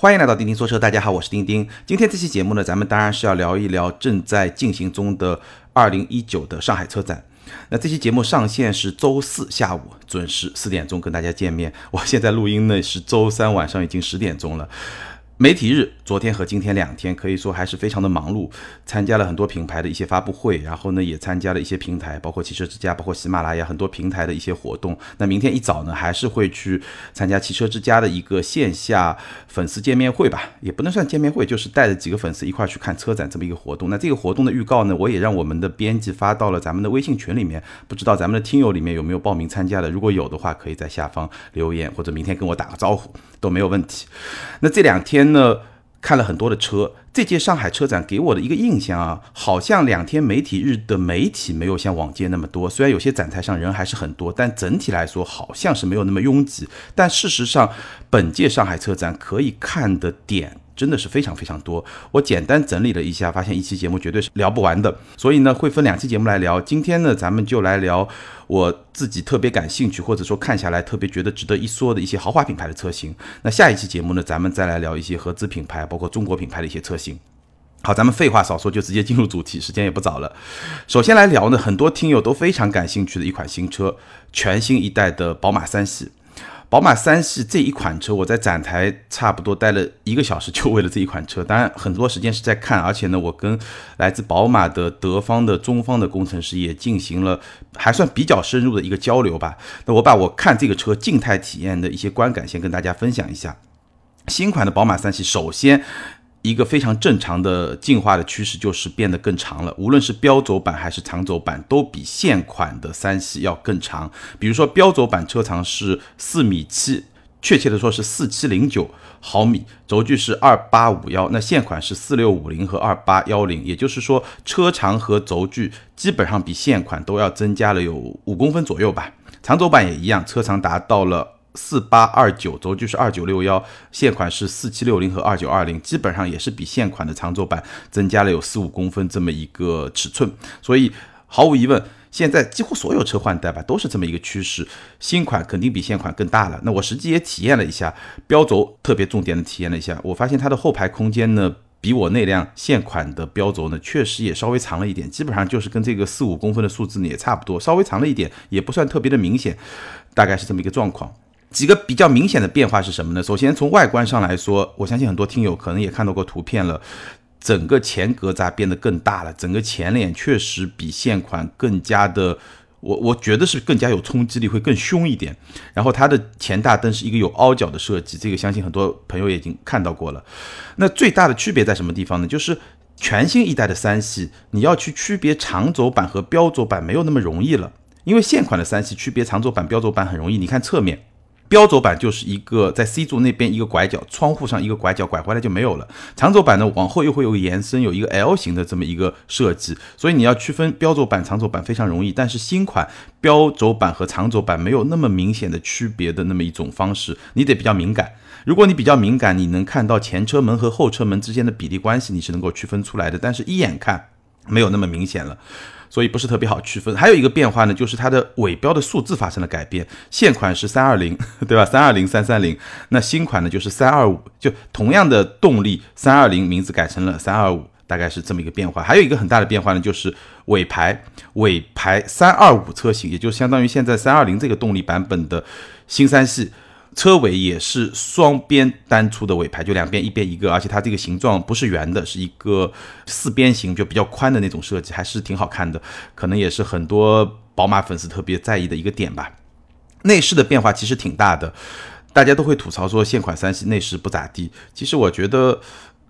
欢迎来到钉钉说车，大家好，我是钉钉。今天这期节目呢，咱们当然是要聊一聊正在进行中的二零一九的上海车展。那这期节目上线是周四下午，准时四点钟跟大家见面。我现在录音呢是周三晚上已经十点钟了。媒体日昨天和今天两天可以说还是非常的忙碌，参加了很多品牌的一些发布会，然后呢也参加了一些平台，包括汽车之家、包括喜马拉雅很多平台的一些活动。那明天一早呢还是会去参加汽车之家的一个线下粉丝见面会吧，也不能算见面会，就是带着几个粉丝一块去看车展这么一个活动。那这个活动的预告呢，我也让我们的编辑发到了咱们的微信群里面，不知道咱们的听友里面有没有报名参加的？如果有的话，可以在下方留言或者明天跟我打个招呼都没有问题。那这两天。呢，看了很多的车，这届上海车展给我的一个印象啊，好像两天媒体日的媒体没有像往届那么多，虽然有些展台上人还是很多，但整体来说好像是没有那么拥挤。但事实上，本届上海车展可以看的点。真的是非常非常多，我简单整理了一下，发现一期节目绝对是聊不完的，所以呢会分两期节目来聊。今天呢咱们就来聊我自己特别感兴趣或者说看下来特别觉得值得一说的一些豪华品牌的车型。那下一期节目呢咱们再来聊一些合资品牌，包括中国品牌的一些车型。好，咱们废话少说，就直接进入主题，时间也不早了。首先来聊呢，很多听友都非常感兴趣的一款新车，全新一代的宝马三系。宝马三系这一款车，我在展台差不多待了一个小时，就为了这一款车。当然，很多时间是在看，而且呢，我跟来自宝马的德方的、中方的工程师也进行了还算比较深入的一个交流吧。那我把我看这个车静态体验的一些观感先跟大家分享一下。新款的宝马三系，首先。一个非常正常的进化的趋势就是变得更长了，无论是标轴版还是长轴版，都比现款的三系要更长。比如说标轴版车长是四米七，确切的说是四七零九毫米，轴距是二八五幺，那现款是四六五零和二八幺零，也就是说车长和轴距基本上比现款都要增加了有五公分左右吧。长轴版也一样，车长达到了。四八二九轴距是二九六幺，现款是四七六零和二九二零，基本上也是比现款的长轴版增加了有四五公分这么一个尺寸，所以毫无疑问，现在几乎所有车换代吧都是这么一个趋势，新款肯定比现款更大了。那我实际也体验了一下标轴，特别重点的体验了一下，我发现它的后排空间呢，比我那辆现款的标轴呢，确实也稍微长了一点，基本上就是跟这个四五公分的数字呢也差不多，稍微长了一点，也不算特别的明显，大概是这么一个状况。几个比较明显的变化是什么呢？首先从外观上来说，我相信很多听友可能也看到过图片了，整个前格栅变得更大了，整个前脸确实比现款更加的，我我觉得是更加有冲击力，会更凶一点。然后它的前大灯是一个有凹角的设计，这个相信很多朋友已经看到过了。那最大的区别在什么地方呢？就是全新一代的三系，你要去区别长轴版和标轴版没有那么容易了，因为现款的三系区别长轴版、标轴版很容易，你看侧面。标轴版就是一个在 C 柱那边一个拐角，窗户上一个拐角，拐回来就没有了。长轴版呢，往后又会有个延伸，有一个 L 型的这么一个设计，所以你要区分标轴版、长轴版非常容易。但是新款标轴版和长轴版没有那么明显的区别的那么一种方式，你得比较敏感。如果你比较敏感，你能看到前车门和后车门之间的比例关系，你是能够区分出来的。但是一眼看没有那么明显了。所以不是特别好区分。还有一个变化呢，就是它的尾标的数字发生了改变。现款是三二零，对吧？三二零三三零。那新款呢就是三二五，就同样的动力，三二零名字改成了三二五，大概是这么一个变化。还有一个很大的变化呢，就是尾排，尾排三二五车型，也就相当于现在三二零这个动力版本的新三系。车尾也是双边单出的尾排，就两边一边一个，而且它这个形状不是圆的，是一个四边形，就比较宽的那种设计，还是挺好看的。可能也是很多宝马粉丝特别在意的一个点吧。内饰的变化其实挺大的，大家都会吐槽说现款三系内饰不咋地，其实我觉得。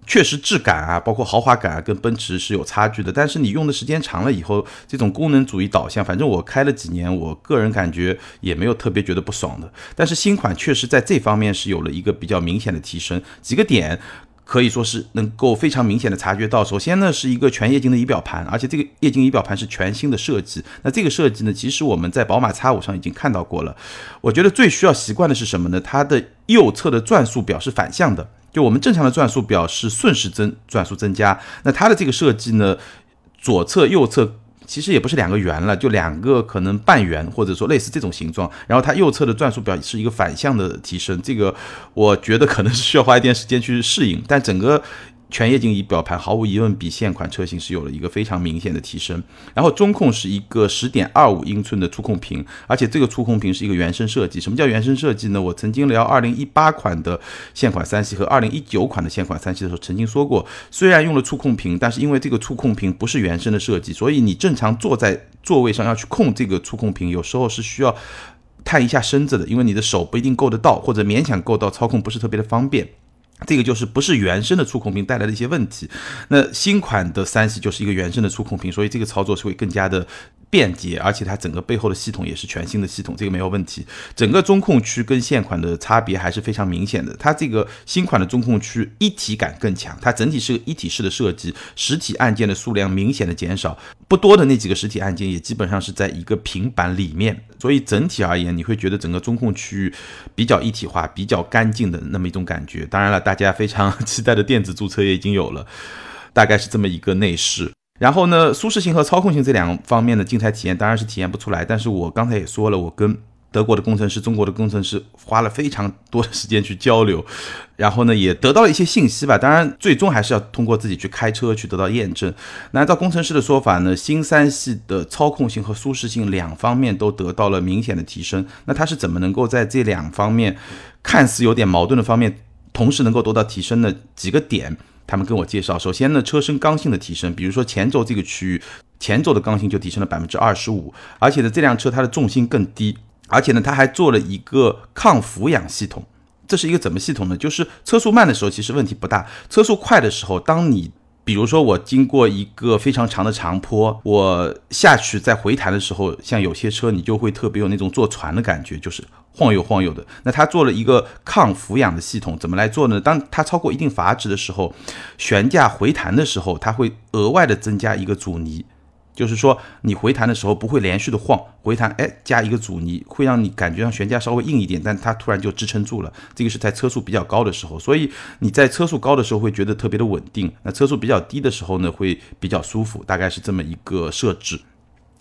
确实质感啊，包括豪华感啊，跟奔驰是有差距的。但是你用的时间长了以后，这种功能主义导向，反正我开了几年，我个人感觉也没有特别觉得不爽的。但是新款确实在这方面是有了一个比较明显的提升，几个点可以说是能够非常明显的察觉到。首先呢，是一个全液晶的仪表盘，而且这个液晶仪表盘是全新的设计。那这个设计呢，其实我们在宝马 X5 上已经看到过了。我觉得最需要习惯的是什么呢？它的右侧的转速表是反向的。就我们正常的转速表是顺时针转速增加，那它的这个设计呢，左侧右侧其实也不是两个圆了，就两个可能半圆或者说类似这种形状。然后它右侧的转速表是一个反向的提升，这个我觉得可能是需要花一点时间去适应，但整个。全液晶仪表盘毫无疑问比现款车型是有了一个非常明显的提升，然后中控是一个十点二五英寸的触控屏，而且这个触控屏是一个原生设计。什么叫原生设计呢？我曾经聊二零一八款的现款三系和二零一九款的现款三系的时候，曾经说过，虽然用了触控屏，但是因为这个触控屏不是原生的设计，所以你正常坐在座位上要去控这个触控屏，有时候是需要探一下身子的，因为你的手不一定够得到，或者勉强够到，操控不是特别的方便。这个就是不是原生的触控屏带来的一些问题。那新款的三系就是一个原生的触控屏，所以这个操作是会更加的。便捷，而且它整个背后的系统也是全新的系统，这个没有问题。整个中控区跟现款的差别还是非常明显的。它这个新款的中控区一体感更强，它整体是个一体式的设计，实体按键的数量明显的减少，不多的那几个实体按键也基本上是在一个平板里面，所以整体而言，你会觉得整个中控区域比较一体化、比较干净的那么一种感觉。当然了，大家非常期待的电子驻车也已经有了，大概是这么一个内饰。然后呢，舒适性和操控性这两方面的静态体验当然是体验不出来。但是我刚才也说了，我跟德国的工程师、中国的工程师花了非常多的时间去交流，然后呢也得到了一些信息吧。当然，最终还是要通过自己去开车去得到验证。那按照工程师的说法呢，新三系的操控性和舒适性两方面都得到了明显的提升。那它是怎么能够在这两方面看似有点矛盾的方面，同时能够得到提升的几个点？他们跟我介绍，首先呢，车身刚性的提升，比如说前轴这个区域，前轴的刚性就提升了百分之二十五，而且呢，这辆车它的重心更低，而且呢，它还做了一个抗俯仰系统。这是一个怎么系统呢？就是车速慢的时候其实问题不大，车速快的时候，当你比如说我经过一个非常长的长坡，我下去再回弹的时候，像有些车你就会特别有那种坐船的感觉，就是。晃悠晃悠的，那它做了一个抗俯仰的系统，怎么来做呢？当它超过一定阀值的时候，悬架回弹的时候，它会额外的增加一个阻尼，就是说你回弹的时候不会连续的晃，回弹哎加一个阻尼，会让你感觉上悬架稍微硬一点，但它突然就支撑住了。这个是在车速比较高的时候，所以你在车速高的时候会觉得特别的稳定，那车速比较低的时候呢会比较舒服，大概是这么一个设置。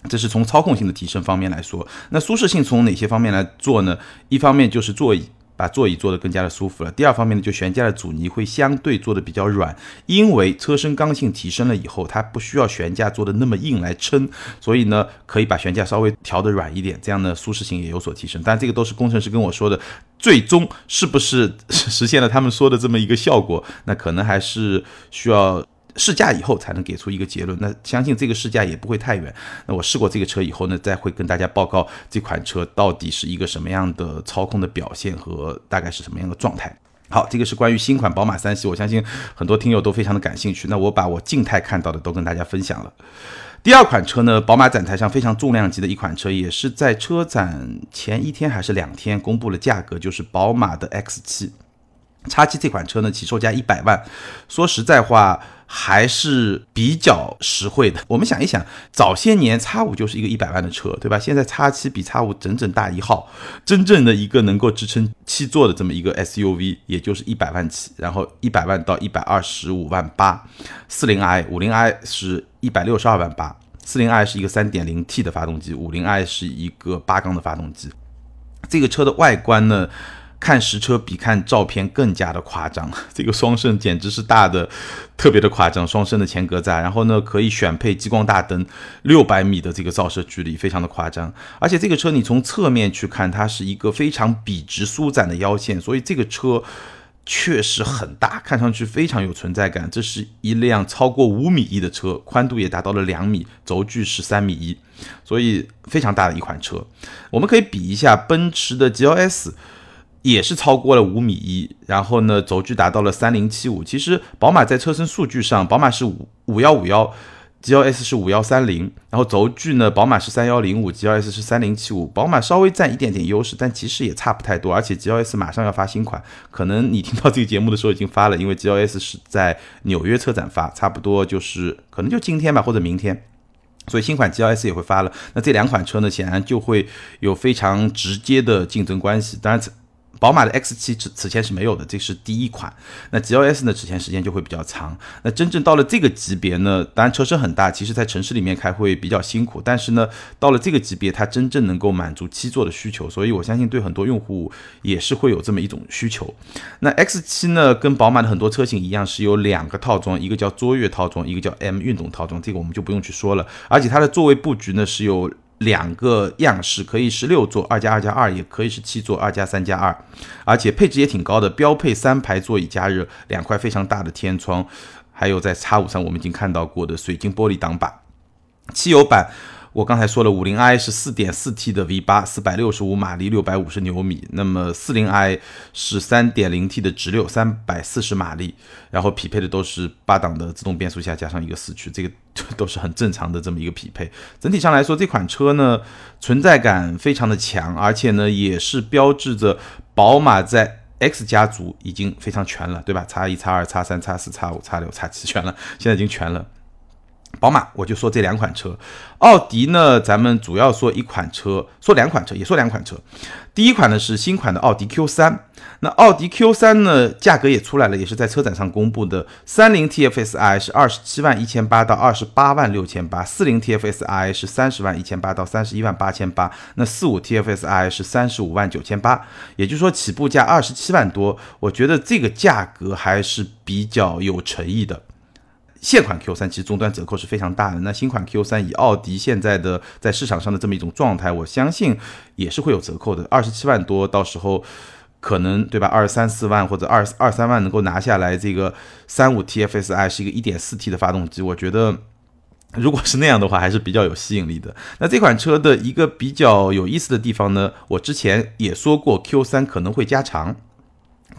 这是从操控性的提升方面来说，那舒适性从哪些方面来做呢？一方面就是座椅，把座椅做得更加的舒服了；第二方面呢，就悬架的阻尼会相对做的比较软，因为车身刚性提升了以后，它不需要悬架做的那么硬来撑，所以呢，可以把悬架稍微调的软一点，这样呢，舒适性也有所提升。但这个都是工程师跟我说的，最终是不是 实现了他们说的这么一个效果，那可能还是需要。试驾以后才能给出一个结论，那相信这个试驾也不会太远。那我试过这个车以后呢，再会跟大家报告这款车到底是一个什么样的操控的表现和大概是什么样的状态。好，这个是关于新款宝马三系，我相信很多听友都非常的感兴趣。那我把我静态看到的都跟大家分享了。第二款车呢，宝马展台上非常重量级的一款车，也是在车展前一天还是两天公布了价格，就是宝马的 X7。叉七这款车呢，起售价一百万，说实在话还是比较实惠的。我们想一想，早些年叉五就是一个一百万的车，对吧？现在叉七比叉五整整大一号，真正的一个能够支撑七座的这么一个 SUV，也就是一百万起，然后一百万到一百二十五万八。四零 i、五零 i 是一百六十二万八，四零 i 是一个三点零 T 的发动机，五零 i 是一个八缸的发动机。这个车的外观呢？看实车比看照片更加的夸张，这个双肾简直是大的特别的夸张，双肾的前格栅，然后呢可以选配激光大灯，六百米的这个照射距离非常的夸张，而且这个车你从侧面去看，它是一个非常笔直舒展的腰线，所以这个车确实很大，看上去非常有存在感。这是一辆超过五米一的车，宽度也达到了两米，轴距是三米一，所以非常大的一款车。我们可以比一下奔驰的 GLS。也是超过了五米一，然后呢，轴距达到了三零七五。其实宝马在车身数据上，宝马是五五幺五幺，G L S 是五幺三零，然后轴距呢，宝马是三幺零五，G L S 是三零七五。宝马稍微占一点点优势，但其实也差不太多。而且 G L S 马上要发新款，可能你听到这个节目的时候已经发了，因为 G L S 是在纽约车展发，差不多就是可能就今天吧，或者明天，所以新款 G L S 也会发了。那这两款车呢，显然就会有非常直接的竞争关系。当然。宝马的 X7 此此前是没有的，这是第一款。那 GLS 呢，此前时间就会比较长。那真正到了这个级别呢，当然车身很大，其实在城市里面开会比较辛苦。但是呢，到了这个级别，它真正能够满足七座的需求，所以我相信对很多用户也是会有这么一种需求。那 X7 呢，跟宝马的很多车型一样，是有两个套装，一个叫卓越套装，一个叫 M 运动套装，这个我们就不用去说了。而且它的座位布局呢是有。两个样式可以是六座二加二加二，也可以是七座二加三加二，而且配置也挺高的，标配三排座椅加热，两块非常大的天窗，还有在叉五上我们已经看到过的水晶玻璃挡板。汽油版。我刚才说了，五菱 i 是四点四 T 的 V 八，四百六十五马力，六百五十牛米。那么四零 i 是三点零 T 的直六，三百四十马力，然后匹配的都是八档的自动变速箱加上一个四驱，这个 都是很正常的这么一个匹配。整体上来说，这款车呢存在感非常的强，而且呢也是标志着宝马在 X 家族已经非常全了，对吧？叉一、叉二、叉三、叉四、叉五、叉六、叉七全了，现在已经全了。宝马，我就说这两款车。奥迪呢，咱们主要说一款车，说两款车，也说两款车。第一款呢是新款的奥迪 Q3，那奥迪 Q3 呢价格也出来了，也是在车展上公布的。三菱 TFSI 是二十七万一千八到二十八万六千八，四菱 TFSI 是三十万一千八到三十一万八千八，那四五 TFSI 是三十五万九千八，也就是说起步价二十七万多，我觉得这个价格还是比较有诚意的。现款 Q3 其实终端折扣是非常大的，那新款 Q3 以奥迪现在的在市场上的这么一种状态，我相信也是会有折扣的，二十七万多，到时候可能对吧，二十三四万或者二二三万能够拿下来这个三五 TFSI 是一个一点四 T 的发动机，我觉得如果是那样的话，还是比较有吸引力的。那这款车的一个比较有意思的地方呢，我之前也说过 Q3 可能会加长。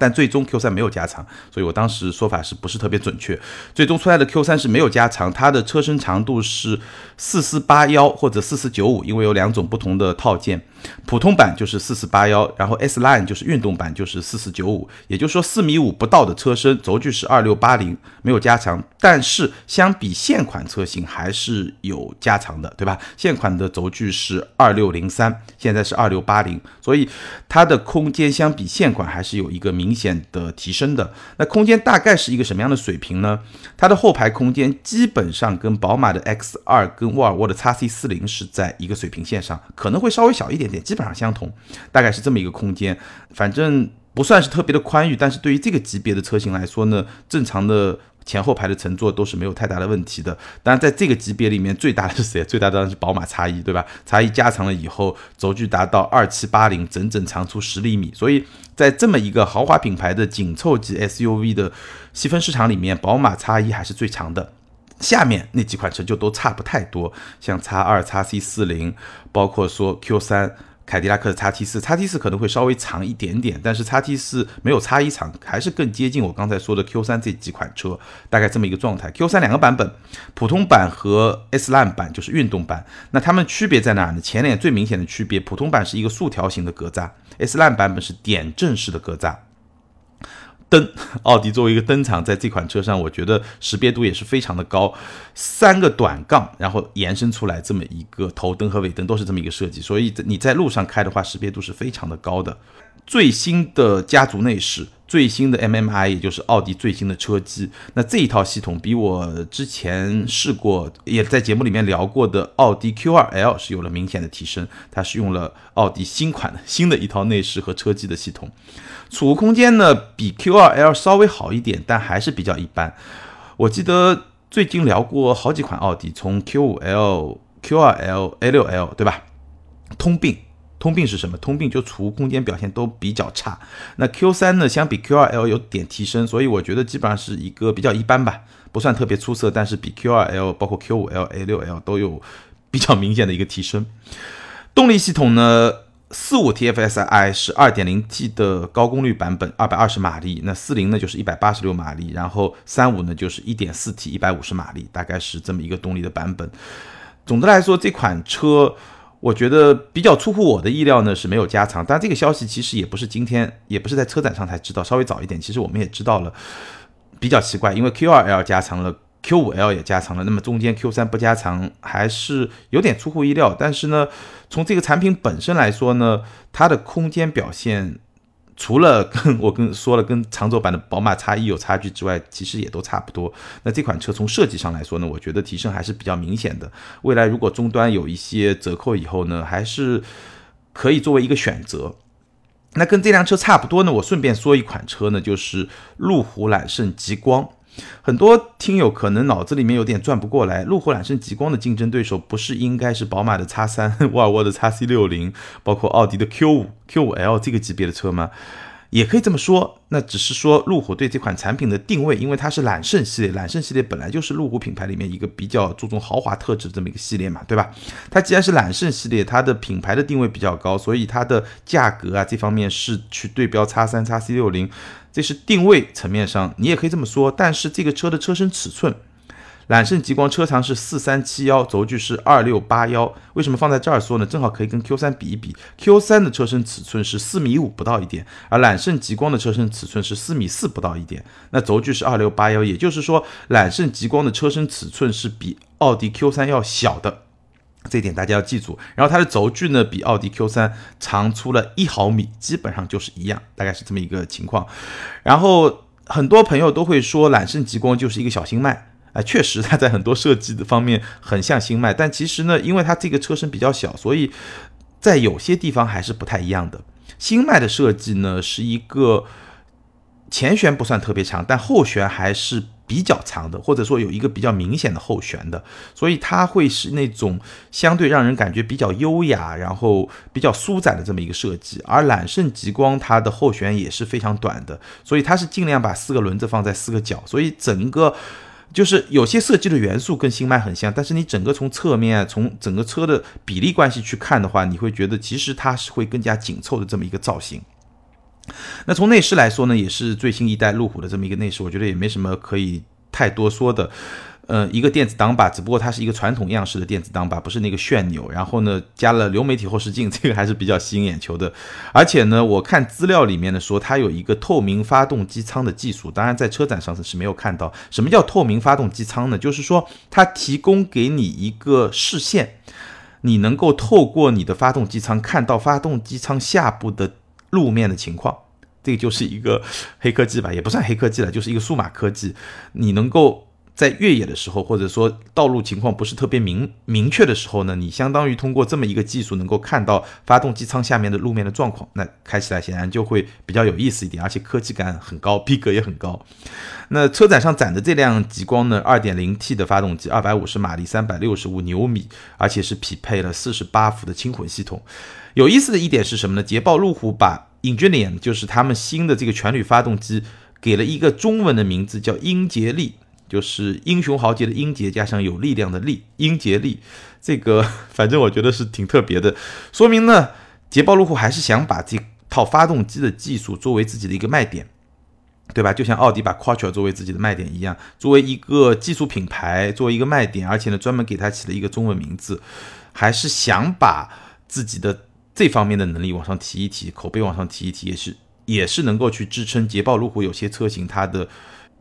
但最终 Q3 没有加长，所以我当时说法是不是特别准确？最终出来的 Q3 是没有加长，它的车身长度是四四八幺或者四四九五，因为有两种不同的套件。普通版就是四四八幺，然后 S Line 就是运动版就是四四九五，也就是说四米五不到的车身，轴距是二六八零，没有加长，但是相比现款车型还是有加长的，对吧？现款的轴距是二六零三，现在是二六八零，所以它的空间相比现款还是有一个明显的提升的。那空间大概是一个什么样的水平呢？它的后排空间基本上跟宝马的 X 二跟沃尔沃的 x C 四零是在一个水平线上，可能会稍微小一点。基本上相同，大概是这么一个空间，反正不算是特别的宽裕，但是对于这个级别的车型来说呢，正常的前后排的乘坐都是没有太大的问题的。当然，在这个级别里面，最大的是谁？最大的当然是宝马 X 一，对吧？X 一加长了以后，轴距达到二七八零，整整长出十厘米。所以在这么一个豪华品牌的紧凑级 SUV 的细分市场里面，宝马 X 一还是最长的。下面那几款车就都差不太多，像 X 二、X C 四零，包括说 Q 三。凯迪拉克的 x T 四，x T 四可能会稍微长一点点，但是 x T 四没有 x 一长，还是更接近我刚才说的 Q 三这几款车，大概这么一个状态。Q 三两个版本，普通版和 S Line 版就是运动版，那它们区别在哪呢？前脸最明显的区别，普通版是一个竖条形的格栅，S Line 版本是点阵式的格栅。灯，奥迪作为一个灯厂，在这款车上，我觉得识别度也是非常的高。三个短杠，然后延伸出来这么一个头灯和尾灯，都是这么一个设计，所以你在路上开的话，识别度是非常的高的。最新的家族内饰，最新的 MMI，也就是奥迪最新的车机，那这一套系统比我之前试过，也在节目里面聊过的奥迪 Q2L 是有了明显的提升，它是用了奥迪新款的 新的一套内饰和车机的系统。储物空间呢，比 Q2L 稍微好一点，但还是比较一般。我记得最近聊过好几款奥迪，从 Q5L、Q2L、A6L，对吧？通病，通病是什么？通病就储物空间表现都比较差。那 Q3 呢，相比 Q2L 有点提升，所以我觉得基本上是一个比较一般吧，不算特别出色，但是比 Q2L、包括 Q5L、A6L 都有比较明显的一个提升。动力系统呢？四五 TFSI 是二点零 T 的高功率版本，二百二十马力。那四零呢就是一百八十六马力，然后三五呢就是一点四 T 一百五十马力，大概是这么一个动力的版本。总的来说，这款车我觉得比较出乎我的意料呢是没有加长，但这个消息其实也不是今天，也不是在车展上才知道，稍微早一点，其实我们也知道了。比较奇怪，因为 Q2L 加长了。Q5L 也加长了，那么中间 Q3 不加长还是有点出乎意料。但是呢，从这个产品本身来说呢，它的空间表现除了跟我跟说了跟长轴版的宝马 X1 有差距之外，其实也都差不多。那这款车从设计上来说呢，我觉得提升还是比较明显的。未来如果终端有一些折扣以后呢，还是可以作为一个选择。那跟这辆车差不多呢，我顺便说一款车呢，就是路虎揽胜极光。很多听友可能脑子里面有点转不过来，路虎揽胜极光的竞争对手不是应该是宝马的 X 三、沃尔沃的 X C 六零，包括奥迪的 Q 五、Q 五 L 这个级别的车吗？也可以这么说，那只是说路虎对这款产品的定位，因为它是揽胜系列，揽胜系列本来就是路虎品牌里面一个比较注重豪华特质的这么一个系列嘛，对吧？它既然是揽胜系列，它的品牌的定位比较高，所以它的价格啊这方面是去对标叉三、叉 C 六零，这是定位层面上，你也可以这么说。但是这个车的车身尺寸。揽胜极光车长是四三七幺，轴距是二六八幺。为什么放在这儿说呢？正好可以跟 Q 三比一比。Q 三的车身尺寸是四米五不到一点，而揽胜极光的车身尺寸是四米四不到一点。那轴距是二六八幺，也就是说揽胜极光的车身尺寸是比奥迪 Q 三要小的，这一点大家要记住。然后它的轴距呢，比奥迪 Q 三长出了一毫米，基本上就是一样，大概是这么一个情况。然后很多朋友都会说揽胜极光就是一个小新迈。哎，确实，它在很多设计的方面很像星脉，但其实呢，因为它这个车身比较小，所以在有些地方还是不太一样的。星脉的设计呢，是一个前悬不算特别长，但后悬还是比较长的，或者说有一个比较明显的后悬的，所以它会是那种相对让人感觉比较优雅，然后比较舒展的这么一个设计。而揽胜极光它的后悬也是非常短的，所以它是尽量把四个轮子放在四个角，所以整个。就是有些设计的元素跟新迈很像，但是你整个从侧面、从整个车的比例关系去看的话，你会觉得其实它是会更加紧凑的这么一个造型。那从内饰来说呢，也是最新一代路虎的这么一个内饰，我觉得也没什么可以太多说的。呃，一个电子挡把，只不过它是一个传统样式的电子挡把，不是那个旋钮。然后呢，加了流媒体后视镜，这个还是比较吸引眼球的。而且呢，我看资料里面呢说，它有一个透明发动机舱的技术，当然在车展上是没有看到。什么叫透明发动机舱呢？就是说它提供给你一个视线，你能够透过你的发动机舱看到发动机舱下部的路面的情况。这个就是一个黑科技吧，也不算黑科技了，就是一个数码科技，你能够。在越野的时候，或者说道路情况不是特别明明确的时候呢，你相当于通过这么一个技术，能够看到发动机舱下面的路面的状况，那开起来显然就会比较有意思一点，而且科技感很高，逼格也很高。那车展上展的这辆极光呢，2.0T 的发动机，250马力，365牛米，而且是匹配了48伏的轻混系统。有意思的一点是什么呢？捷豹路虎把 Ingenium 就是他们新的这个全铝发动机给了一个中文的名字，叫英杰利。就是英雄豪杰的英杰加上有力量的力，英杰力，这个 反正我觉得是挺特别的，说明呢，捷豹路虎还是想把这套发动机的技术作为自己的一个卖点，对吧？就像奥迪把 Quattro 作为自己的卖点一样，作为一个技术品牌，作为一个卖点，而且呢，专门给它起了一个中文名字，还是想把自己的这方面的能力往上提一提，口碑往上提一提，也是也是能够去支撑捷豹路虎有些车型它的。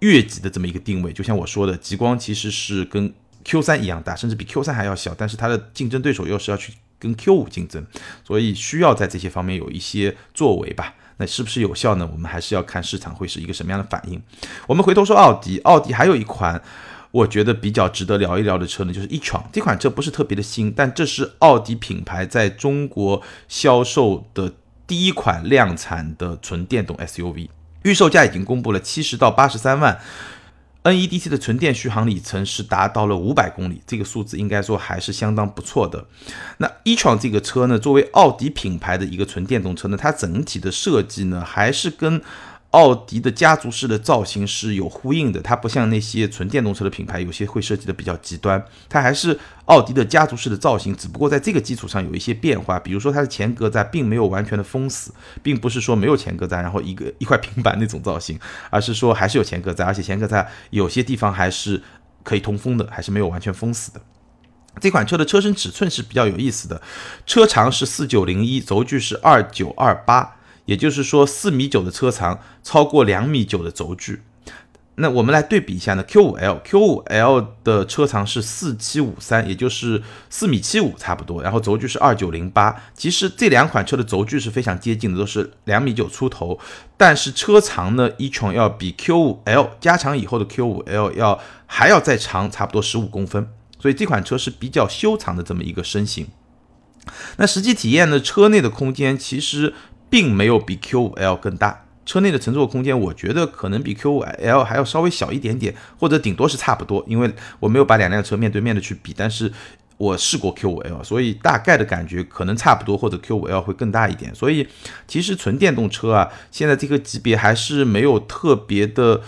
越级的这么一个定位，就像我说的，极光其实是跟 Q 三一样大，甚至比 Q 三还要小，但是它的竞争对手又是要去跟 Q 五竞争，所以需要在这些方面有一些作为吧。那是不是有效呢？我们还是要看市场会是一个什么样的反应。我们回头说奥迪，奥迪还有一款我觉得比较值得聊一聊的车呢，就是 e-tron。这款车不是特别的新，但这是奥迪品牌在中国销售的第一款量产的纯电动 SUV。预售价已经公布了，七十到八十三万，NEDC 的纯电续航里程是达到了五百公里，这个数字应该说还是相当不错的。那 e-tron 这个车呢，作为奥迪品牌的一个纯电动车呢，它整体的设计呢，还是跟奥迪的家族式的造型是有呼应的，它不像那些纯电动车的品牌，有些会设计的比较极端，它还是奥迪的家族式的造型，只不过在这个基础上有一些变化，比如说它的前格栅并没有完全的封死，并不是说没有前格栅，然后一个一块平板那种造型，而是说还是有前格栅，而且前格栅有些地方还是可以通风的，还是没有完全封死的。这款车的车身尺寸是比较有意思的，车长是四九零一，轴距是二九二八。也就是说，四米九的车长，超过两米九的轴距。那我们来对比一下呢，Q5L，Q5L 的车长是四七五三，也就是四米七五差不多，然后轴距是二九零八。其实这两款车的轴距是非常接近的，都是两米九出头。但是车长呢，e-tron 要比 Q5L 加长以后的 Q5L 要还要再长差不多十五公分，所以这款车是比较修长的这么一个身形。那实际体验呢，车内的空间其实并没有比 Q5L 更大。车内的乘坐空间，我觉得可能比 Q5L 还要稍微小一点点，或者顶多是差不多。因为我没有把两辆车面对面的去比，但是我试过 Q5L，所以大概的感觉可能差不多，或者 Q5L 会更大一点。所以其实纯电动车啊，现在这个级别还是没有特别的。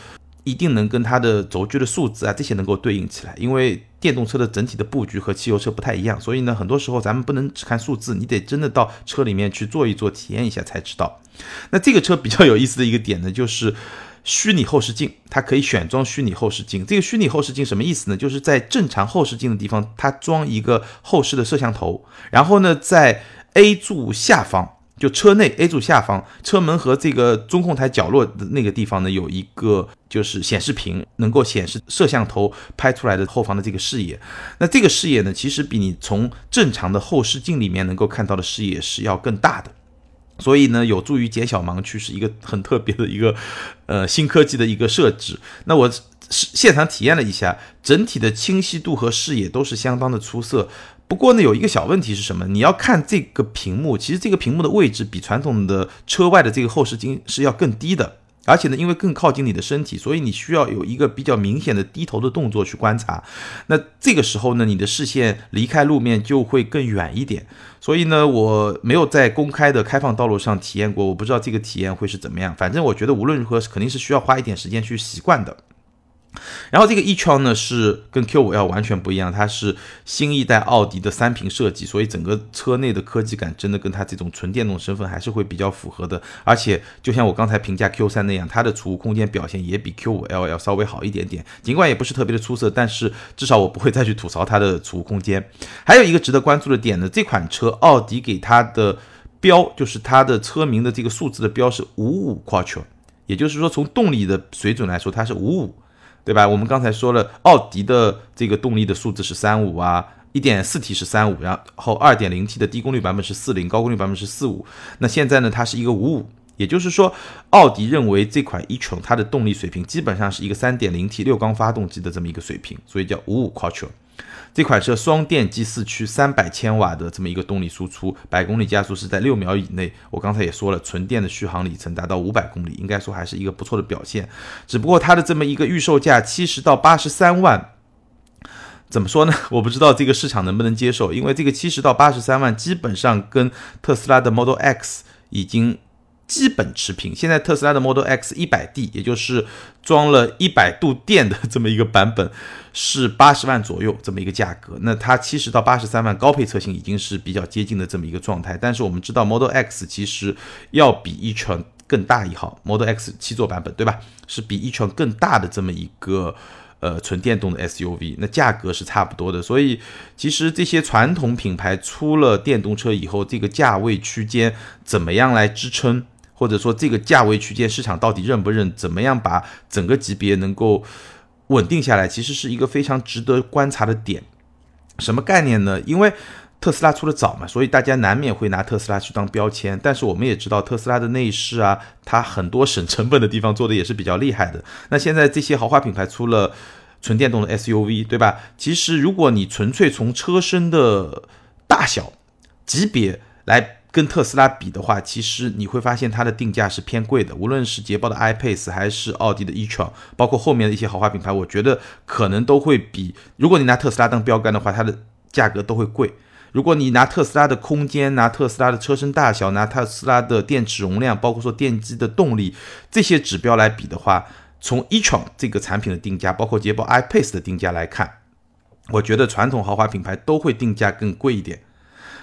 一定能跟它的轴距的数字啊这些能够对应起来，因为电动车的整体的布局和汽油车不太一样，所以呢，很多时候咱们不能只看数字，你得真的到车里面去坐一坐，体验一下才知道。那这个车比较有意思的一个点呢，就是虚拟后视镜，它可以选装虚拟后视镜。这个虚拟后视镜什么意思呢？就是在正常后视镜的地方，它装一个后视的摄像头，然后呢，在 A 柱下方。就车内 A 柱下方，车门和这个中控台角落的那个地方呢，有一个就是显示屏，能够显示摄像头拍出来的后方的这个视野。那这个视野呢，其实比你从正常的后视镜里面能够看到的视野是要更大的，所以呢，有助于减小盲区，是一个很特别的一个 呃新科技的一个设置。那我现场体验了一下，整体的清晰度和视野都是相当的出色。不过呢，有一个小问题是什么？你要看这个屏幕，其实这个屏幕的位置比传统的车外的这个后视镜是要更低的，而且呢，因为更靠近你的身体，所以你需要有一个比较明显的低头的动作去观察。那这个时候呢，你的视线离开路面就会更远一点。所以呢，我没有在公开的开放道路上体验过，我不知道这个体验会是怎么样。反正我觉得无论如何肯定是需要花一点时间去习惯的。然后这个 e-tron 呢是跟 Q5L 完全不一样，它是新一代奥迪的三屏设计，所以整个车内的科技感真的跟它这种纯电动身份还是会比较符合的。而且就像我刚才评价 Q3 那样，它的储物空间表现也比 Q5L 要稍微好一点点。尽管也不是特别的出色，但是至少我不会再去吐槽它的储物空间。还有一个值得关注的点呢，这款车奥迪给它的标就是它的车名的这个数字的标是五五 Quattro，也就是说从动力的水准来说，它是五五。对吧？我们刚才说了，奥迪的这个动力的数字是三五啊，一点四 T 是三五，然后二点零 T 的低功率版本是四零，高功率版本是四五。那现在呢，它是一个五五，也就是说，奥迪认为这款 e-tron 它的动力水平基本上是一个三点零 T 六缸发动机的这么一个水平，所以叫五五 quattro。这款车双电机四驱，三百千瓦的这么一个动力输出，百公里加速是在六秒以内。我刚才也说了，纯电的续航里程达到五百公里，应该说还是一个不错的表现。只不过它的这么一个预售价七十到八十三万，怎么说呢？我不知道这个市场能不能接受，因为这个七十到八十三万基本上跟特斯拉的 Model X 已经。基本持平。现在特斯拉的 Model X 一百 D，也就是装了一百度电的这么一个版本，是八十万左右这么一个价格。那它七十到八十三万高配车型已经是比较接近的这么一个状态。但是我们知道 Model X 其实要比 e-tron 更大一号，Model X 七座版本对吧？是比 e-tron 更大的这么一个。呃，纯电动的 SUV，那价格是差不多的，所以其实这些传统品牌出了电动车以后，这个价位区间怎么样来支撑，或者说这个价位区间市场到底认不认，怎么样把整个级别能够稳定下来，其实是一个非常值得观察的点。什么概念呢？因为特斯拉出的早嘛，所以大家难免会拿特斯拉去当标签。但是我们也知道，特斯拉的内饰啊，它很多省成本的地方做的也是比较厉害的。那现在这些豪华品牌出了。纯电动的 SUV，对吧？其实如果你纯粹从车身的大小级别来跟特斯拉比的话，其实你会发现它的定价是偏贵的。无论是捷豹的 iPace 还是奥迪的 e-tron，包括后面的一些豪华品牌，我觉得可能都会比。如果你拿特斯拉当标杆的话，它的价格都会贵。如果你拿特斯拉的空间、拿特斯拉的车身大小、拿特斯拉的电池容量，包括说电机的动力这些指标来比的话，从 e-tron 这个产品的定价，包括捷豹 iPace 的定价来看，我觉得传统豪华品牌都会定价更贵一点。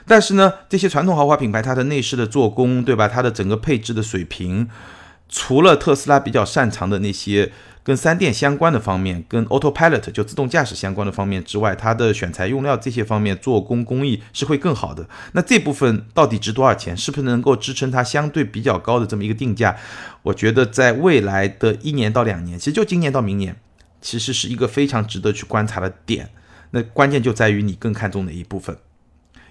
但是呢，这些传统豪华品牌它的内饰的做工，对吧？它的整个配置的水平，除了特斯拉比较擅长的那些跟三电相关的方面，跟 Autopilot 就自动驾驶相关的方面之外，它的选材用料这些方面做工工艺是会更好的。那这部分到底值多少钱？是不是能够支撑它相对比较高的这么一个定价？我觉得在未来的一年到两年，其实就今年到明年，其实是一个非常值得去观察的点。那关键就在于你更看重哪一部分。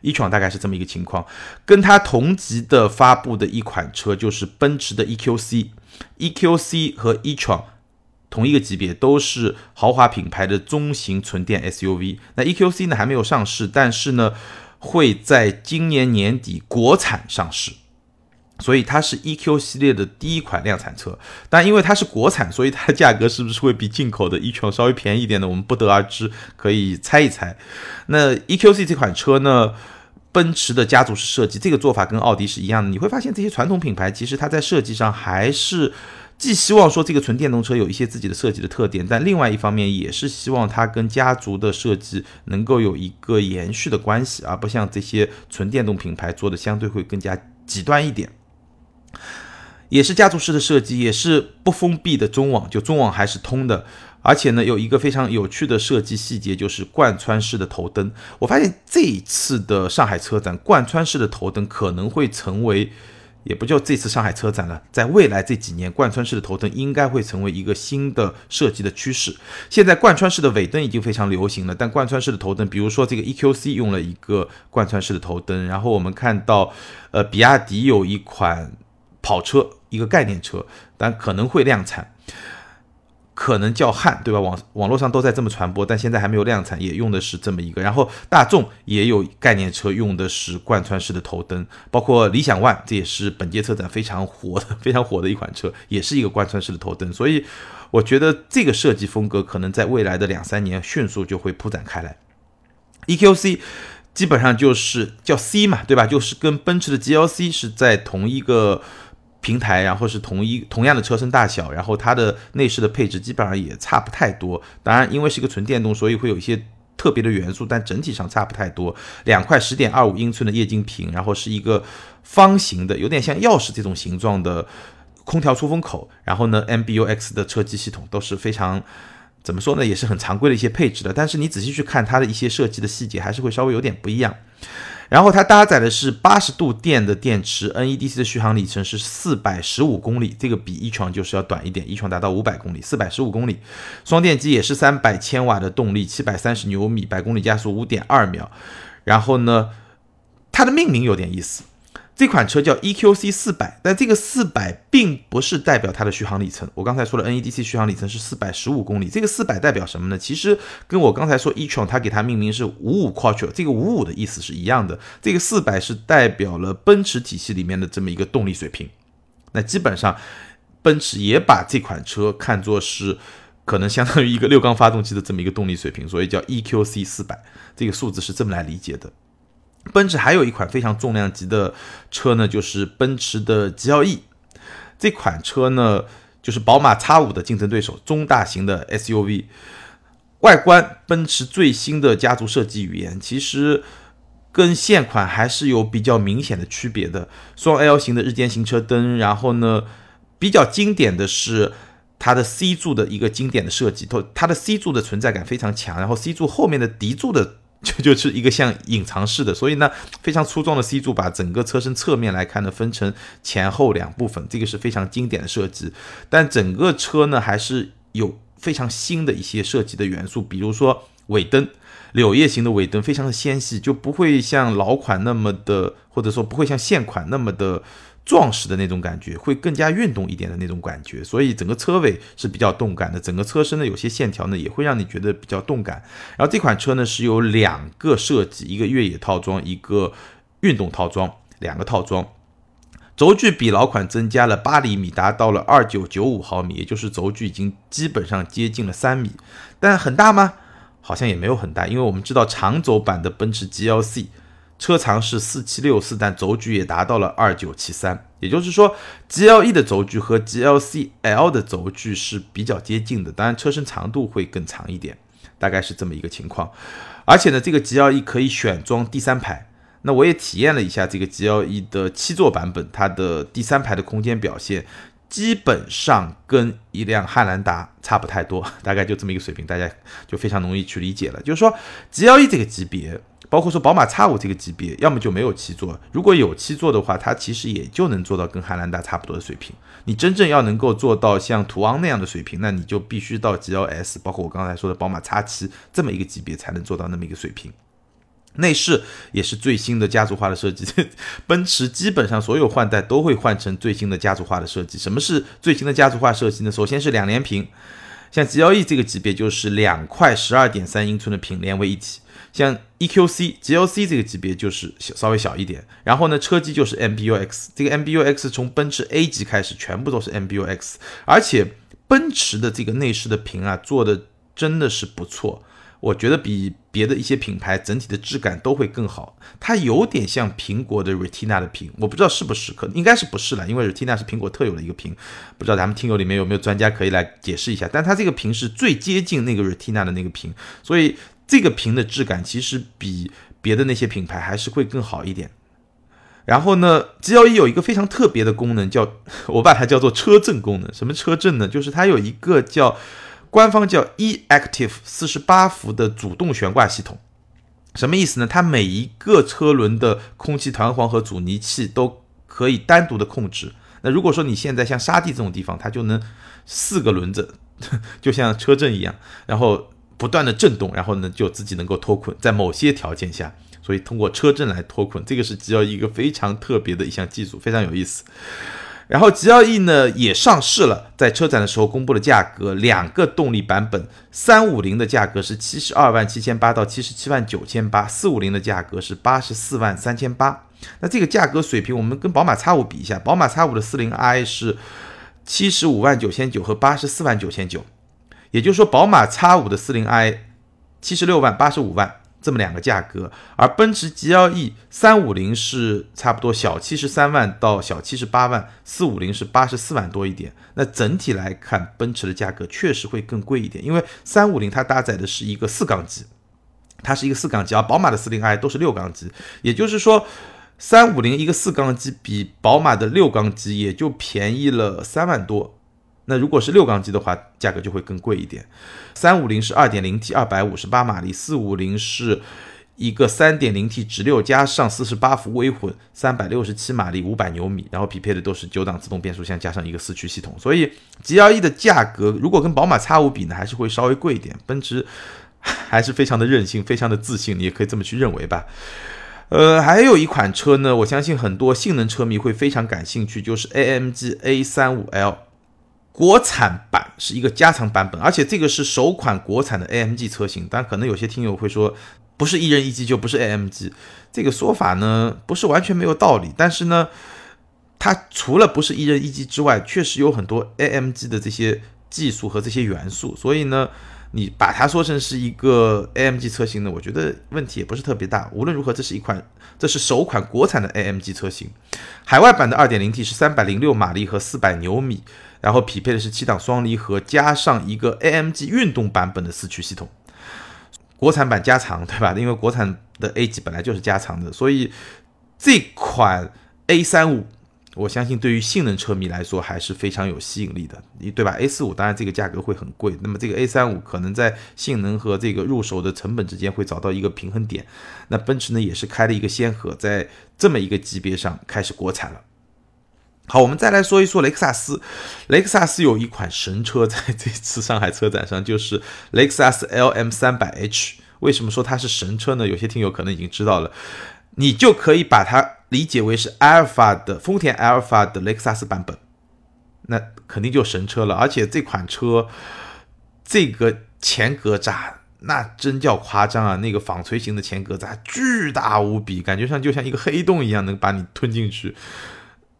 一创大概是这么一个情况，跟它同级的发布的一款车就是奔驰的 EQC，EQC 和 e-tron 同一个级别，都是豪华品牌的中型纯电 SUV。那 EQC 呢还没有上市，但是呢会在今年年底国产上市。所以它是 EQ 系列的第一款量产车，但因为它是国产，所以它的价格是不是会比进口的 EQ 稍微便宜一点呢？我们不得而知，可以猜一猜。那 EQC 这款车呢，奔驰的家族式设计，这个做法跟奥迪是一样的。你会发现这些传统品牌其实它在设计上还是既希望说这个纯电动车有一些自己的设计的特点，但另外一方面也是希望它跟家族的设计能够有一个延续的关系，而不像这些纯电动品牌做的相对会更加极端一点。也是家族式的设计，也是不封闭的中网，就中网还是通的。而且呢，有一个非常有趣的设计细节，就是贯穿式的头灯。我发现这一次的上海车展，贯穿式的头灯可能会成为，也不叫这次上海车展了，在未来这几年，贯穿式的头灯应该会成为一个新的设计的趋势。现在贯穿式的尾灯已经非常流行了，但贯穿式的头灯，比如说这个 EQC 用了一个贯穿式的头灯，然后我们看到，呃，比亚迪有一款。跑车一个概念车，但可能会量产，可能叫汉，对吧？网网络上都在这么传播，但现在还没有量产，也用的是这么一个。然后大众也有概念车，用的是贯穿式的头灯，包括理想 ONE，这也是本届车展非常火的、非常火的一款车，也是一个贯穿式的头灯。所以我觉得这个设计风格可能在未来的两三年迅速就会铺展开来。EQC。基本上就是叫 C 嘛，对吧？就是跟奔驰的 GLC 是在同一个平台，然后是同一同样的车身大小，然后它的内饰的配置基本上也差不太多。当然，因为是一个纯电动，所以会有一些特别的元素，但整体上差不太多。两块十点二五英寸的液晶屏，然后是一个方形的，有点像钥匙这种形状的空调出风口，然后呢，MBUX 的车机系统都是非常。怎么说呢，也是很常规的一些配置的，但是你仔细去看它的一些设计的细节，还是会稍微有点不一样。然后它搭载的是八十度电的电池，NEDC 的续航里程是四百十五公里，这个比一床就是要短一点，一床达到五百公里，四百十五公里。双电机也是三百千瓦的动力，七百三十牛米，百公里加速五点二秒。然后呢，它的命名有点意思。这款车叫 EQC 四百，但这个四百并不是代表它的续航里程。我刚才说了，NEDC 续航里程是四百十五公里，这个四百代表什么呢？其实跟我刚才说 e-tron 它给它命名是五五 quattro，这个五五的意思是一样的。这个四百是代表了奔驰体系里面的这么一个动力水平。那基本上，奔驰也把这款车看作是可能相当于一个六缸发动机的这么一个动力水平，所以叫 EQC 四百，这个数字是这么来理解的。奔驰还有一款非常重量级的车呢，就是奔驰的 GLE。这款车呢，就是宝马 X5 的竞争对手，中大型的 SUV。外观，奔驰最新的家族设计语言，其实跟现款还是有比较明显的区别的。双 L 型的日间行车灯，然后呢，比较经典的是它的 C 柱的一个经典的设计，它它的 C 柱的存在感非常强，然后 C 柱后面的 D 柱的。就就是一个像隐藏式的，所以呢，非常粗壮的 C 柱把整个车身侧面来看呢，分成前后两部分，这个是非常经典的设计。但整个车呢，还是有非常新的一些设计的元素，比如说尾灯，柳叶型的尾灯非常的纤细，就不会像老款那么的，或者说不会像现款那么的。壮实的那种感觉，会更加运动一点的那种感觉，所以整个车尾是比较动感的，整个车身呢有些线条呢也会让你觉得比较动感。然后这款车呢是有两个设计，一个越野套装，一个运动套装，两个套装。轴距比老款增加了八厘米，达到了二九九五毫米，也就是轴距已经基本上接近了三米。但很大吗？好像也没有很大，因为我们知道长轴版的奔驰 GLC。车长是四七六四，但轴距也达到了二九七三，也就是说，GLE 的轴距和 GLC-L 的轴距是比较接近的，当然车身长度会更长一点，大概是这么一个情况。而且呢，这个 GLE 可以选装第三排，那我也体验了一下这个 GLE 的七座版本，它的第三排的空间表现，基本上跟一辆汉兰达差不太多，大概就这么一个水平，大家就非常容易去理解了。就是说，G L E 这个级别，包括说宝马 X 五这个级别，要么就没有七座，如果有七座的话，它其实也就能做到跟汉兰达差不多的水平。你真正要能够做到像途昂那样的水平，那你就必须到 G L S，包括我刚才说的宝马 X 七这么一个级别，才能做到那么一个水平。内饰也是最新的家族化的设计，奔驰基本上所有换代都会换成最新的家族化的设计。什么是最新的家族化设计呢？首先是两连屏，像 G L E 这个级别就是两块十二点三英寸的屏连为一体，像 E Q C、G L C 这个级别就是小稍微小一点。然后呢，车机就是 M B U X，这个 M B U X 从奔驰 A 级开始全部都是 M B U X，而且奔驰的这个内饰的屏啊做的真的是不错。我觉得比别的一些品牌整体的质感都会更好，它有点像苹果的 Retina 的屏，我不知道是不是，可应该是不是了，因为 Retina 是苹果特有的一个屏，不知道咱们听友里面有没有专家可以来解释一下。但它这个屏是最接近那个 Retina 的那个屏，所以这个屏的质感其实比别的那些品牌还是会更好一点。然后呢，G L E 有一个非常特别的功能，叫我把它叫做车震功能。什么车震呢？就是它有一个叫。官方叫 e-active 四十八伏的主动悬挂系统，什么意思呢？它每一个车轮的空气弹簧和阻尼器都可以单独的控制。那如果说你现在像沙地这种地方，它就能四个轮子，就像车震一样，然后不断的震动，然后呢就自己能够脱困，在某些条件下，所以通过车震来脱困，这个是只要一个非常特别的一项技术，非常有意思。然后 G L E 呢也上市了，在车展的时候公布了价格，两个动力版本，三五零的价格是七十二万七千八到七十七万九千八，四五零的价格是八十四万三千八。那这个价格水平，我们跟宝马 X 五比一下，宝马 X 五的四零 i 是七十五万九千九和八十四万九千九，也就是说，宝马 X 五的四零 i 七十六万八十五万。这么两个价格，而奔驰 G L E 三五零是差不多小七十三万到小七十八万，四五零是八十四万多一点。那整体来看，奔驰的价格确实会更贵一点，因为三五零它搭载的是一个四缸机，它是一个四缸机，而宝马的四零 i 都是六缸机，也就是说，三五零一个四缸机比宝马的六缸机也就便宜了三万多。那如果是六缸机的话，价格就会更贵一点。三五零是二点零 T，二百五十八马力；四五零是一个三点零 T 直六加上四十八伏微混，三百六十七马力，五百牛米，然后匹配的都是九档自动变速箱加上一个四驱系统。所以 G L E 的价格如果跟宝马 X 五比呢，还是会稍微贵一点。奔驰 还是非常的任性，非常的自信，你也可以这么去认为吧。呃，还有一款车呢，我相信很多性能车迷会非常感兴趣，就是 A M G A 三五 L。国产版是一个加长版本，而且这个是首款国产的 AMG 车型。但可能有些听友会说，不是一人一机就不是 AMG，这个说法呢不是完全没有道理。但是呢，它除了不是一人一机之外，确实有很多 AMG 的这些技术和这些元素。所以呢，你把它说成是一个 AMG 车型呢，我觉得问题也不是特别大。无论如何，这是一款，这是首款国产的 AMG 车型。海外版的 2.0T 是306马力和400牛米。然后匹配的是七档双离合，加上一个 AMG 运动版本的四驱系统，国产版加长，对吧？因为国产的 A 级本来就是加长的，所以这款 A 三五，我相信对于性能车迷来说还是非常有吸引力的，对吧？A 四五当然这个价格会很贵，那么这个 A 三五可能在性能和这个入手的成本之间会找到一个平衡点。那奔驰呢也是开了一个先河，在这么一个级别上开始国产了。好，我们再来说一说雷克萨斯。雷克萨斯有一款神车，在这次上海车展上，就是雷克萨斯 LM 三百 H。为什么说它是神车呢？有些听友可能已经知道了，你就可以把它理解为是阿尔法的丰田阿尔法的雷克萨斯版本，那肯定就神车了。而且这款车这个前格栅那真叫夸张啊！那个纺锤形的前格栅巨大无比，感觉上就像一个黑洞一样，能把你吞进去。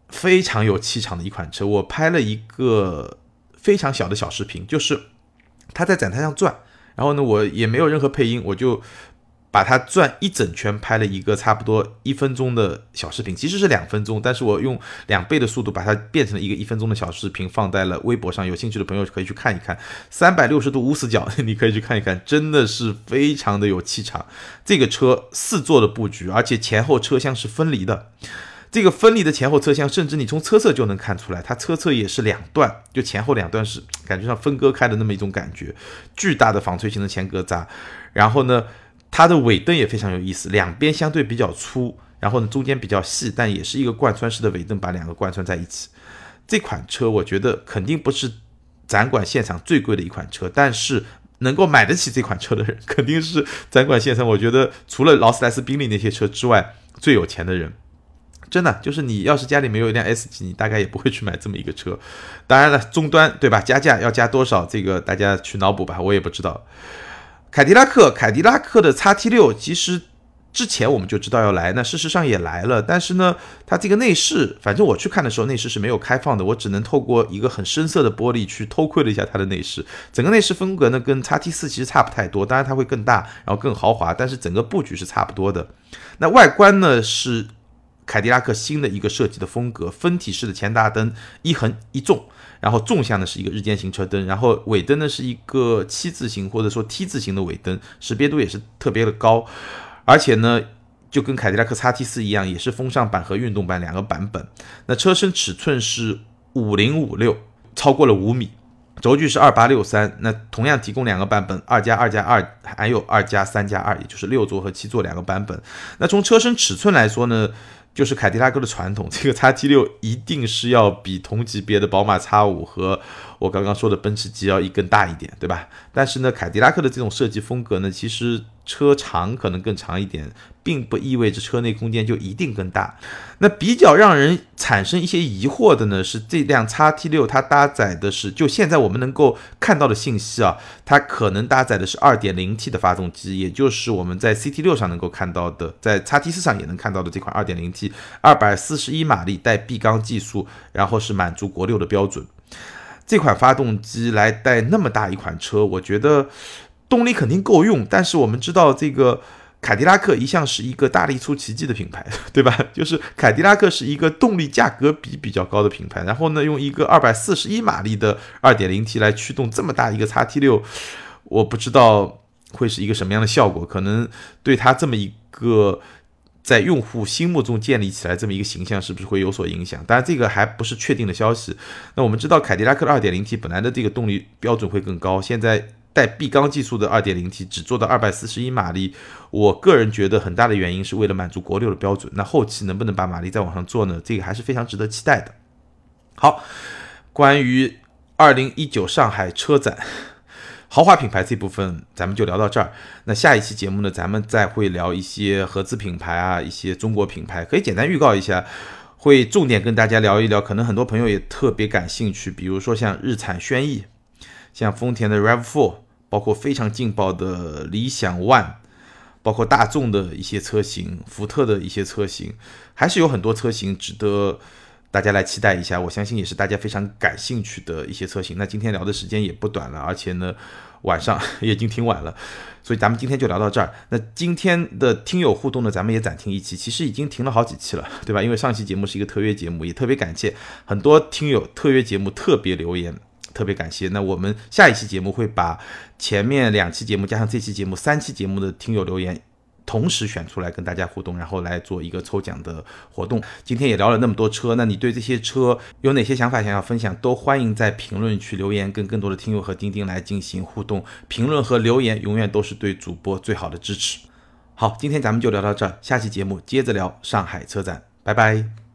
非常有气场的一款车，我拍了一个非常小的小视频，就是它在展台上转，然后呢，我也没有任何配音，我就把它转一整圈，拍了一个差不多一分钟的小视频，其实是两分钟，但是我用两倍的速度把它变成了一个一分钟的小视频，放在了微博上，有兴趣的朋友可以去看一看，三百六十度无死角，你可以去看一看，真的是非常的有气场。这个车四座的布局，而且前后车厢是分离的。这个分离的前后车厢，甚至你从车侧就能看出来，它车侧也是两段，就前后两段是感觉上分割开的那么一种感觉。巨大的纺锤形的前格栅，然后呢，它的尾灯也非常有意思，两边相对比较粗，然后呢中间比较细，但也是一个贯穿式的尾灯，把两个贯穿在一起。这款车我觉得肯定不是展馆现场最贵的一款车，但是能够买得起这款车的人，肯定是展馆现场我觉得除了劳斯莱斯、宾利那些车之外最有钱的人。真的就是你要是家里没有一辆 S 级，你大概也不会去买这么一个车。当然了，终端对吧？加价要加多少？这个大家去脑补吧，我也不知道。凯迪拉克，凯迪拉克的 XT 六其实。之前我们就知道要来，那事实上也来了，但是呢，它这个内饰，反正我去看的时候，内饰是没有开放的，我只能透过一个很深色的玻璃去偷窥了一下它的内饰。整个内饰风格呢，跟 X T 四其实差不太多，当然它会更大，然后更豪华，但是整个布局是差不多的。那外观呢，是凯迪拉克新的一个设计的风格，分体式的前大灯，一横一纵，然后纵向呢是一个日间行车灯，然后尾灯呢是一个七字形或者说 T 字形的尾灯，识别度也是特别的高。而且呢，就跟凯迪拉克 XT4 一样，也是风尚版和运动版两个版本。那车身尺寸是五零五六，超过了五米，轴距是二八六三。那同样提供两个版本，二加二加二，还有二加三加二，也就是六座和七座两个版本。那从车身尺寸来说呢，就是凯迪拉克的传统，这个 x T 六一定是要比同级别的宝马 x 五和我刚刚说的奔驰 G L E 更大一点，对吧？但是呢，凯迪拉克的这种设计风格呢，其实。车长可能更长一点，并不意味着车内空间就一定更大。那比较让人产生一些疑惑的呢，是这辆叉 T 六它搭载的是，就现在我们能够看到的信息啊，它可能搭载的是 2.0T 的发动机，也就是我们在 CT 六上能够看到的，在叉 T 四上也能看到的这款 2.0T，241 马力带闭缸技术，然后是满足国六的标准。这款发动机来带那么大一款车，我觉得。动力肯定够用，但是我们知道这个凯迪拉克一向是一个大力出奇迹的品牌，对吧？就是凯迪拉克是一个动力价格比比较高的品牌，然后呢，用一个二百四十一马力的二点零 T 来驱动这么大一个 X T 六，我不知道会是一个什么样的效果，可能对它这么一个在用户心目中建立起来这么一个形象，是不是会有所影响？当然，这个还不是确定的消息。那我们知道凯迪拉克的二点零 T 本来的这个动力标准会更高，现在。带闭缸技术的 2.0T 只做到241马力，我个人觉得很大的原因是为了满足国六的标准。那后期能不能把马力再往上做呢？这个还是非常值得期待的。好，关于2019上海车展豪华品牌这部分，咱们就聊到这儿。那下一期节目呢，咱们再会聊一些合资品牌啊，一些中国品牌，可以简单预告一下，会重点跟大家聊一聊。可能很多朋友也特别感兴趣，比如说像日产轩逸，像丰田的 RAV4。包括非常劲爆的理想 ONE，包括大众的一些车型，福特的一些车型，还是有很多车型值得大家来期待一下。我相信也是大家非常感兴趣的一些车型。那今天聊的时间也不短了，而且呢晚上 也已经挺晚了，所以咱们今天就聊到这儿。那今天的听友互动呢，咱们也暂停一期，其实已经停了好几期了，对吧？因为上期节目是一个特约节目，也特别感谢很多听友特约节目特别留言。特别感谢。那我们下一期节目会把前面两期节目加上这期节目三期节目的听友留言同时选出来跟大家互动，然后来做一个抽奖的活动。今天也聊了那么多车，那你对这些车有哪些想法想要分享，都欢迎在评论区留言，跟更多的听友和钉钉来进行互动。评论和留言永远都是对主播最好的支持。好，今天咱们就聊到这儿，下期节目接着聊上海车展，拜拜。